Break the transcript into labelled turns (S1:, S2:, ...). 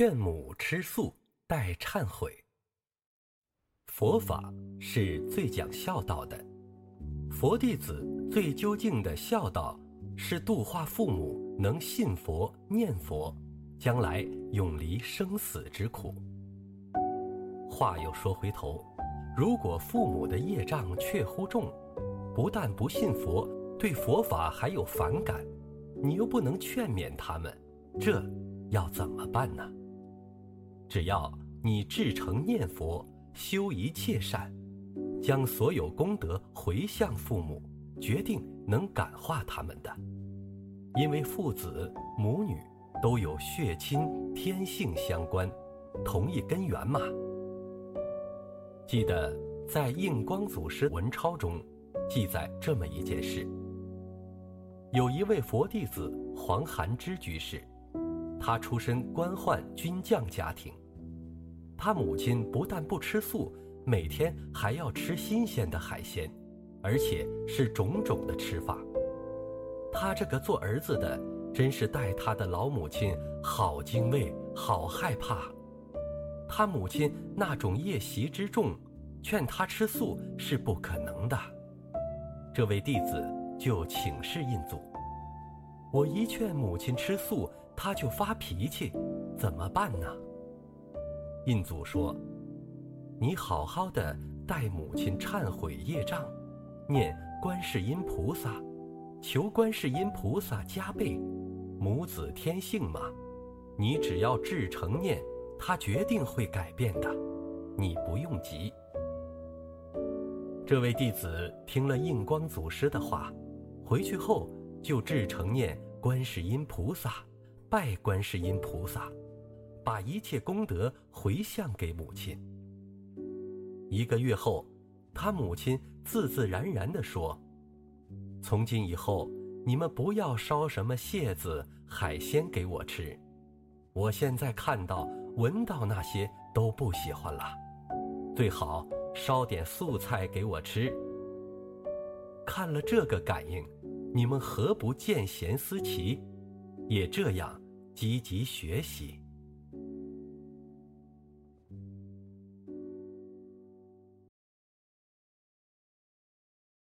S1: 劝母吃素待忏悔。佛法是最讲孝道的，佛弟子最究竟的孝道是度化父母，能信佛念佛，将来永离生死之苦。话又说回头，如果父母的业障确乎重，不但不信佛，对佛法还有反感，你又不能劝勉他们，这。要怎么办呢？只要你至诚念佛，修一切善，将所有功德回向父母，决定能感化他们的。因为父子母女都有血亲天性相关，同一根源嘛。记得在印光祖师文钞中记载这么一件事：有一位佛弟子黄寒之居士。他出身官宦军将家庭，他母亲不但不吃素，每天还要吃新鲜的海鲜，而且是种种的吃法。他这个做儿子的，真是待他的老母亲好敬畏，好害怕。他母亲那种夜习之重，劝他吃素是不可能的。这位弟子就请示印祖：“我一劝母亲吃素。”他就发脾气，怎么办呢？印祖说：“你好好的代母亲忏悔业障，念观世音菩萨，求观世音菩萨加倍。母子天性嘛，你只要至诚念，他决定会改变的，你不用急。”这位弟子听了印光祖师的话，回去后就至诚念观世音菩萨。拜观世音菩萨，把一切功德回向给母亲。一个月后，他母亲自自然然地说：“从今以后，你们不要烧什么蟹子、海鲜给我吃，我现在看到、闻到那些都不喜欢了。最好烧点素菜给我吃。看了这个感应，你们何不见贤思齐？”也这样积极学习。